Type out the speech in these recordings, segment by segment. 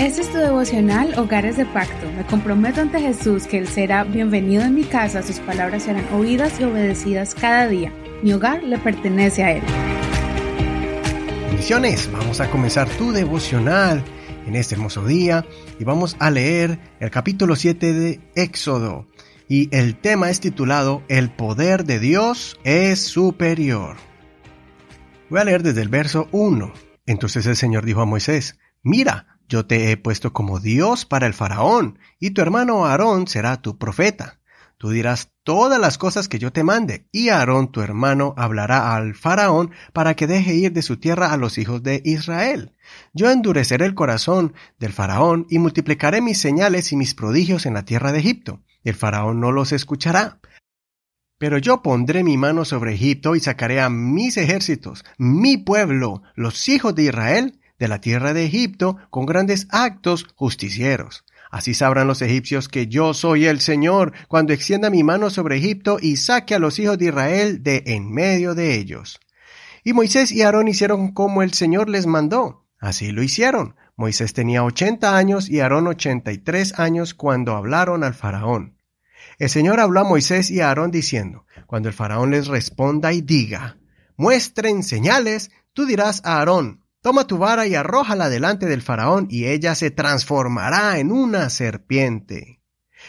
Este es tu devocional Hogares de Pacto. Me comprometo ante Jesús que Él será bienvenido en mi casa, sus palabras serán oídas y obedecidas cada día. Mi hogar le pertenece a Él. Bendiciones, vamos a comenzar tu devocional en este hermoso día y vamos a leer el capítulo 7 de Éxodo. Y el tema es titulado El poder de Dios es superior. Voy a leer desde el verso 1. Entonces el Señor dijo a Moisés, Mira, yo te he puesto como Dios para el faraón, y tu hermano Aarón será tu profeta. Tú dirás todas las cosas que yo te mande, y Aarón tu hermano hablará al faraón para que deje ir de su tierra a los hijos de Israel. Yo endureceré el corazón del faraón y multiplicaré mis señales y mis prodigios en la tierra de Egipto. El faraón no los escuchará. Pero yo pondré mi mano sobre Egipto y sacaré a mis ejércitos, mi pueblo, los hijos de Israel, de la tierra de Egipto con grandes actos justicieros. Así sabrán los egipcios que yo soy el Señor cuando extienda mi mano sobre Egipto y saque a los hijos de Israel de en medio de ellos. Y Moisés y Aarón hicieron como el Señor les mandó. Así lo hicieron. Moisés tenía ochenta años y Aarón ochenta y tres años cuando hablaron al faraón. El Señor habló a Moisés y a Aarón diciendo, Cuando el faraón les responda y diga, Muestren señales, tú dirás a Aarón, Toma tu vara y arrójala delante del faraón, y ella se transformará en una serpiente.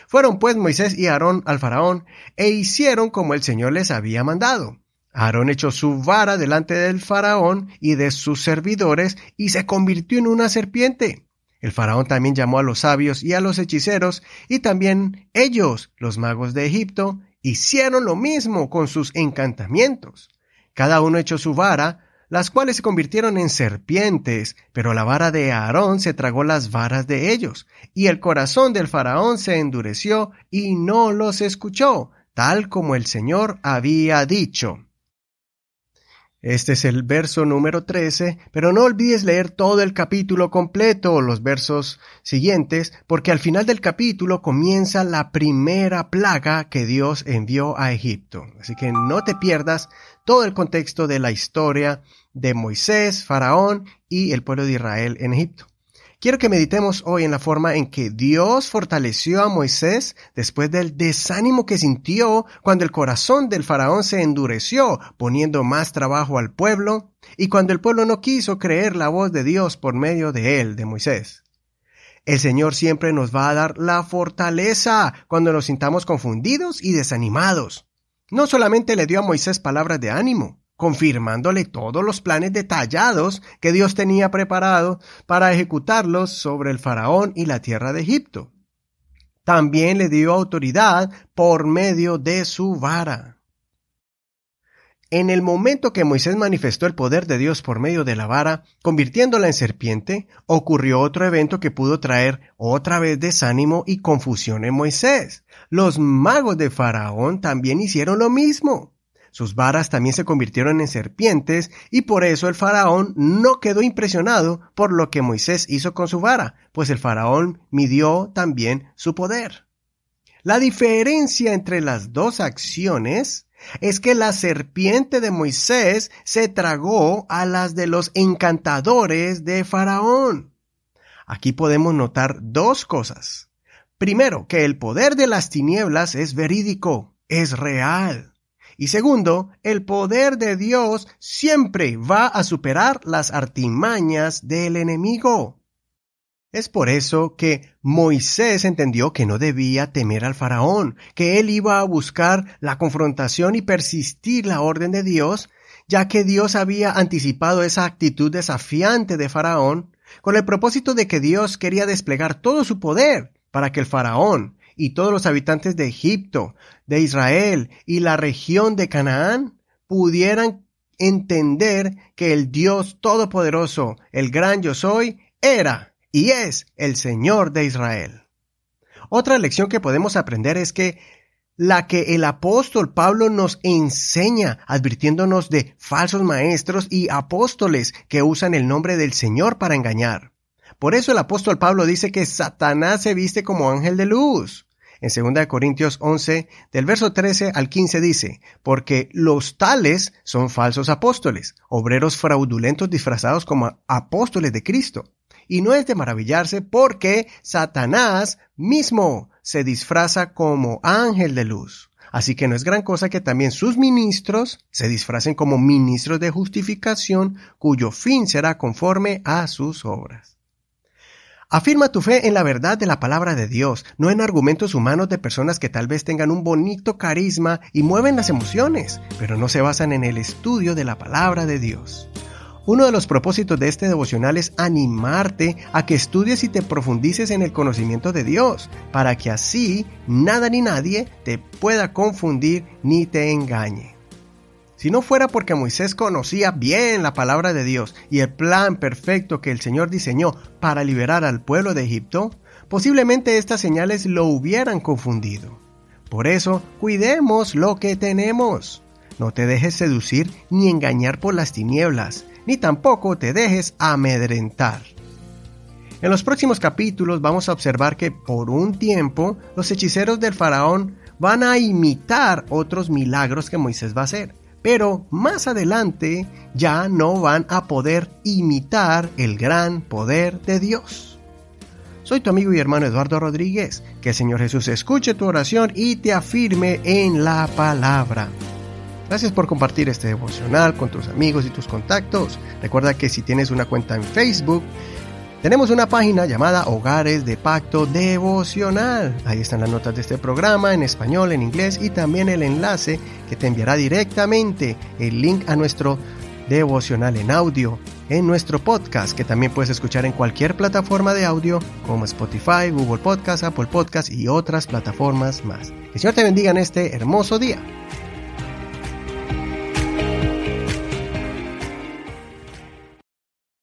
Fueron pues Moisés y Aarón al faraón, e hicieron como el Señor les había mandado. Aarón echó su vara delante del faraón y de sus servidores, y se convirtió en una serpiente. El faraón también llamó a los sabios y a los hechiceros, y también ellos, los magos de Egipto, hicieron lo mismo con sus encantamientos. Cada uno echó su vara, las cuales se convirtieron en serpientes, pero la vara de Aarón se tragó las varas de ellos, y el corazón del faraón se endureció y no los escuchó, tal como el Señor había dicho. Este es el verso número 13, pero no olvides leer todo el capítulo completo, los versos siguientes, porque al final del capítulo comienza la primera plaga que Dios envió a Egipto. Así que no te pierdas todo el contexto de la historia de Moisés, Faraón y el pueblo de Israel en Egipto. Quiero que meditemos hoy en la forma en que Dios fortaleció a Moisés después del desánimo que sintió cuando el corazón del faraón se endureció, poniendo más trabajo al pueblo, y cuando el pueblo no quiso creer la voz de Dios por medio de él, de Moisés. El Señor siempre nos va a dar la fortaleza cuando nos sintamos confundidos y desanimados. No solamente le dio a Moisés palabras de ánimo, confirmándole todos los planes detallados que Dios tenía preparado para ejecutarlos sobre el faraón y la tierra de Egipto. También le dio autoridad por medio de su vara. En el momento que Moisés manifestó el poder de Dios por medio de la vara, convirtiéndola en serpiente, ocurrió otro evento que pudo traer otra vez desánimo y confusión en Moisés. Los magos de Faraón también hicieron lo mismo. Sus varas también se convirtieron en serpientes y por eso el faraón no quedó impresionado por lo que Moisés hizo con su vara, pues el faraón midió también su poder. La diferencia entre las dos acciones es que la serpiente de Moisés se tragó a las de los encantadores de Faraón. Aquí podemos notar dos cosas. Primero, que el poder de las tinieblas es verídico, es real. Y segundo, el poder de Dios siempre va a superar las artimañas del enemigo. Es por eso que Moisés entendió que no debía temer al faraón, que él iba a buscar la confrontación y persistir la orden de Dios, ya que Dios había anticipado esa actitud desafiante de faraón, con el propósito de que Dios quería desplegar todo su poder para que el faraón y todos los habitantes de Egipto, de Israel y la región de Canaán pudieran entender que el Dios Todopoderoso, el gran yo soy, era y es el Señor de Israel. Otra lección que podemos aprender es que la que el apóstol Pablo nos enseña, advirtiéndonos de falsos maestros y apóstoles que usan el nombre del Señor para engañar. Por eso el apóstol Pablo dice que Satanás se viste como ángel de luz. En 2 Corintios 11, del verso 13 al 15 dice, porque los tales son falsos apóstoles, obreros fraudulentos disfrazados como apóstoles de Cristo. Y no es de maravillarse porque Satanás mismo se disfraza como ángel de luz. Así que no es gran cosa que también sus ministros se disfracen como ministros de justificación cuyo fin será conforme a sus obras. Afirma tu fe en la verdad de la palabra de Dios, no en argumentos humanos de personas que tal vez tengan un bonito carisma y mueven las emociones, pero no se basan en el estudio de la palabra de Dios. Uno de los propósitos de este devocional es animarte a que estudies y te profundices en el conocimiento de Dios, para que así nada ni nadie te pueda confundir ni te engañe. Si no fuera porque Moisés conocía bien la palabra de Dios y el plan perfecto que el Señor diseñó para liberar al pueblo de Egipto, posiblemente estas señales lo hubieran confundido. Por eso, cuidemos lo que tenemos. No te dejes seducir ni engañar por las tinieblas, ni tampoco te dejes amedrentar. En los próximos capítulos vamos a observar que por un tiempo los hechiceros del faraón van a imitar otros milagros que Moisés va a hacer pero más adelante ya no van a poder imitar el gran poder de Dios. Soy tu amigo y hermano Eduardo Rodríguez. Que el Señor Jesús escuche tu oración y te afirme en la palabra. Gracias por compartir este devocional con tus amigos y tus contactos. Recuerda que si tienes una cuenta en Facebook, tenemos una página llamada Hogares de Pacto Devocional. Ahí están las notas de este programa en español, en inglés y también el enlace que te enviará directamente el link a nuestro devocional en audio, en nuestro podcast que también puedes escuchar en cualquier plataforma de audio como Spotify, Google Podcast, Apple Podcast y otras plataformas más. Que el Señor te bendiga en este hermoso día.